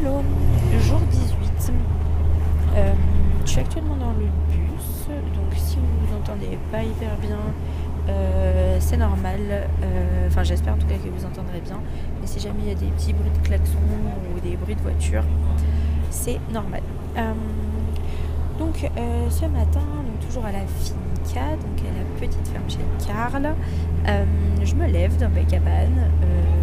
Hello, jour 18. Euh, je suis actuellement dans le bus, donc si vous vous entendez pas hyper bien, euh, c'est normal. Euh, Enfin, j'espère en tout cas que vous entendrez bien. Mais si jamais il y a des petits bruits de klaxon ou des bruits de voiture, c'est normal. Donc, ce matin, donc, toujours à la finca, donc à la petite ferme chez Karl, je me lève dans ma cabane. euh,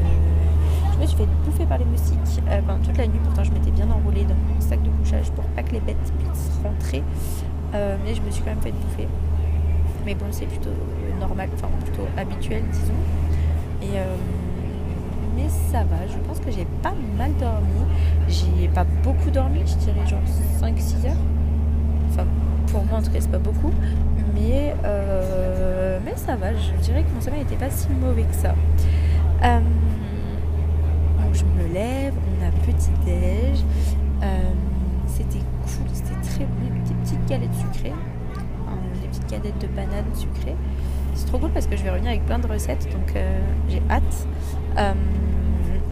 je me suis fait bouffer par les moustiques euh, pendant toute la nuit. Pourtant, je m'étais bien enroulée dans mon sac de couchage pour pas que les bêtes puissent rentrer. Euh, mais je me suis quand même fait bouffer. Mais bon, c'est plutôt normal, enfin plutôt habituel, disons. Euh, mais ça va, je pense que j'ai pas mal dormi. J'ai pas beaucoup dormi, je dirais genre 5-6 heures. Enfin, pour moi en tout cas, c'est pas beaucoup. Mais, euh, mais ça va, je dirais que mon sommeil n'était pas si mauvais que ça. Euh, je me lève, on a petit déj. Euh, c'était cool, c'était très bon. Des petites galettes sucrées, des petites galettes de bananes sucrées. C'est trop cool parce que je vais revenir avec plein de recettes, donc euh, j'ai hâte. Euh,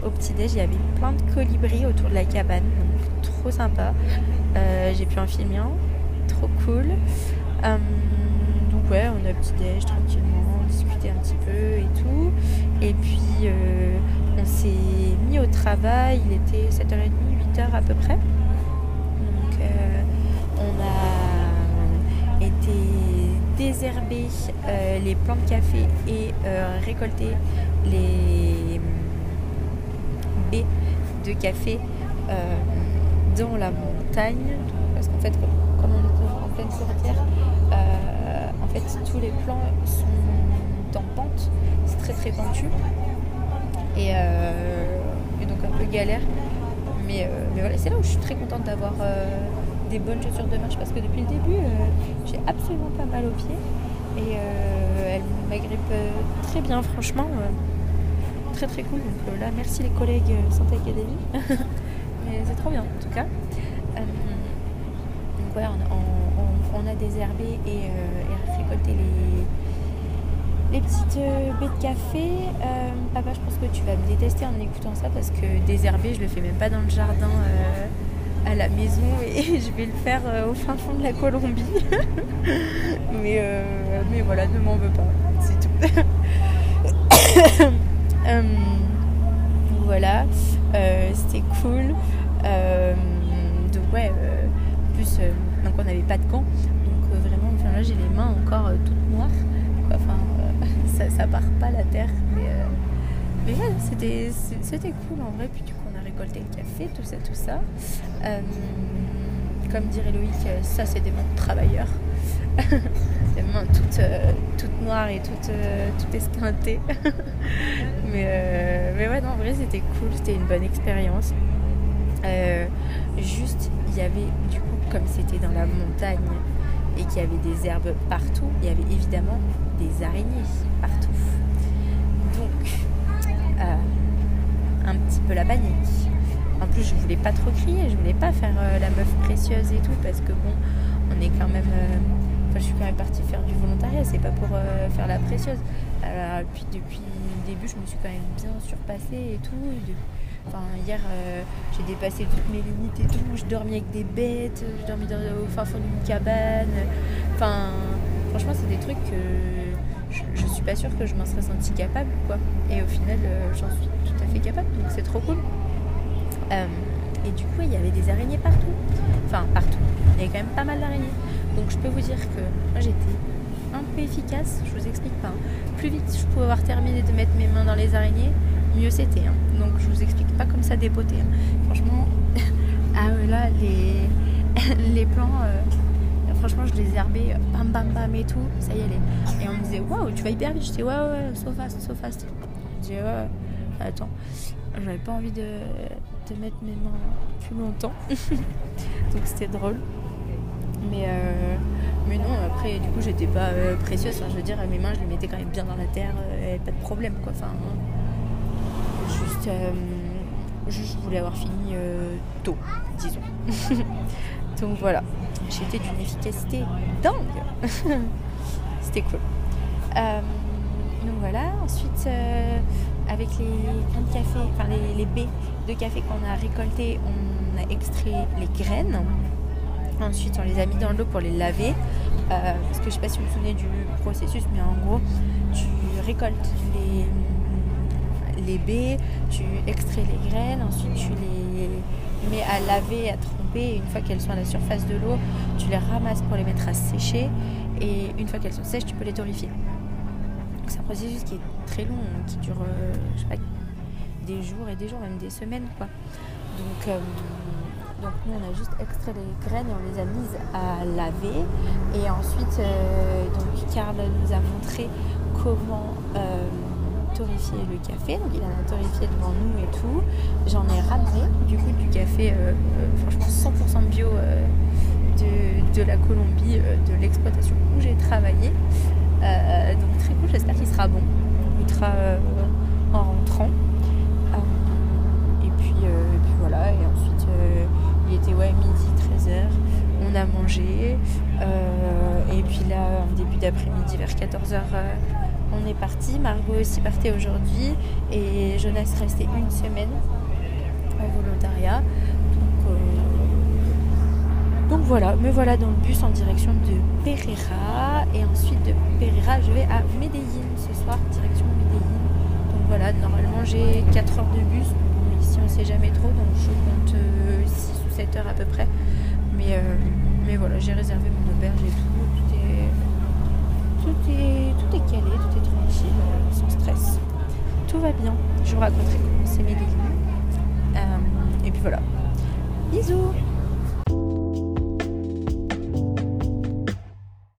au petit déj, il y avait plein de colibris autour de la cabane, donc trop sympa. J'ai pu en filmer trop cool. Donc ouais, on a petit déj tranquillement, on discutait un petit peu et tout. Et puis s'est mis au travail, il était 7h30, 8h à peu près. Donc euh, on a été désherber euh, les plants de café et euh, récolter les baies de café dans la montagne. Parce qu'en fait, comme on est en pleine forêtière, euh, en fait tous les plants sont en pente, c'est très très pentu. Et, euh, donc un peu galère. Mais, euh, mais voilà, c'est là où je suis très contente d'avoir euh, des bonnes chaussures de marche parce que depuis le début, j'ai absolument pas mal aux pieds. Et elles m'agrippent euh, très bien, franchement. très très cool. Donc là, merci les collègues Santé Academy. mais c'est trop bien en tout cas. Donc voilà, on, a désherbé et, et récolté les, les petites euh, baies de café. Euh, papa, je pense que tu vas me détester en écoutant ça parce que désherber, je le fais même pas dans le jardin euh, à la maison et je vais le faire au fin fond de la Colombie. mais, mais voilà, ne m'en veux pas, c'est tout. Voilà, c'était cool. Donc ouais, en plus, euh, donc on n'avait pas de gants, donc vraiment, enfin là j'ai les mains encore toutes noires. Ça, part pas la terre, mais, euh, mais voilà, c'était c'était cool en vrai. Puis du coup, on a récolté le café, tout ça, tout ça. Euh, comme dirait Loïc, euh, ça c'est des mains de travailleurs. des mains toutes, toutes noires et toutes, toutes esquintées. mais, mais ouais, non, en vrai, c'était cool, c'était une bonne expérience. Juste, il y avait, du coup, comme c'était dans la montagne et qu'il y avait des herbes partout, il y avait évidemment des araignées partout. Donc, euh, un petit peu la panique. En plus, je voulais pas trop crier, je voulais pas faire euh, la meuf précieuse et tout, parce que bon, on est quand même. euh, Enfin, je suis quand même partie faire du volontariat, c'est pas pour faire la précieuse. Alors, puis depuis le début, je me suis quand même bien surpassée et tout. Hier, euh, j'ai dépassé toutes mes limites et tout. Je dormais avec des bêtes, je dormais au fin fond d'une cabane. Enfin, franchement, c'est des trucs que je, je suis pas sûre que je m'en serais sentie capable, quoi. Et au final, euh, j'en suis tout à fait capable, donc c'est trop cool. Euh, et du coup, il y avait des araignées partout. Enfin, partout. Il y avait quand même pas mal d'araignées. Donc, je peux vous dire que moi, j'étais un peu efficace. Je vous explique pas. hein. Plus vite je pouvais avoir terminé de mettre mes mains dans les araignées, mieux c'était. hein. Donc, je vous explique pas comme ça dépoter. hein. Franchement, ah là, les, les plans. euh, Franchement, je les herbais euh, bam bam bam et tout, ça y est. Et on me disait, waouh, tu vas hyper vite. J'étais, ouais, ouais, ouais, so fast, so fast. Je disais. Attends, j'avais pas envie de, de mettre mes mains plus longtemps. Donc c'était drôle. Mais, euh, mais non, après, du coup, j'étais pas précieuse. Enfin, je veux dire, mes mains, je les mettais quand même bien dans la terre, euh, pas de problème, quoi. Enfin, euh, juste, je voulais avoir fini euh, tôt, disons. Donc voilà, j'étais d'une efficacité dingue. C'était cool. Euh, donc voilà, ensuite, avec les grains de café, enfin les, baies de café qu'on a récoltées, on a extrait les graines. Ensuite, on les a mis dans l'eau pour les laver. Parce que je ne sais pas si vous vous souvenez du processus, mais en gros, tu récoltes les, les baies, tu extrais les graines, ensuite tu les mets à laver, à tremper. Et une fois qu'elles sont à la surface de l'eau, tu les ramasses pour les mettre à sécher. Et une fois qu'elles sont sèches, tu peux les torréfier. C'est un processus qui est très long, qui dure, euh, des jours et des jours, même des semaines, euh, donc nous, on a juste extrait les graines et on les a mises à laver. Et ensuite, euh, donc Karl nous a montré comment le café. Donc il en a torréfié devant nous et tout. J'en ai ramené du coup du café, euh, franchement 100% bio de, de, la Colombie, de l'exploitation où j'ai travaillé. donc très cool, j'espère qu'il sera bon. Il goûtera en rentrant. Et puis, et puis voilà, et ensuite il était ouais, midi, 13h. On a mangé. Euh, et puis là, en début d'après-midi, vers 14h, euh, on est parti. Margot aussi partait aujourd'hui. Et Jonas restait une semaine en volontariat. Donc, euh, donc voilà, me voilà dans le bus en direction de Pereira. Et ensuite de Pereira, je vais à Medellin ce soir, direction Medellin. Donc voilà, normalement j'ai 4 heures de bus. ici on sait jamais trop, donc je compte 6 7 heures à peu près. Mais, euh, mais voilà, j'ai réservé mon auberge et tout. Tout est, tout est, tout est calé, tout est tranquille, euh, sans stress. Tout va bien. Je vous raconterai comment c'est mes euh, et puis voilà. Bisous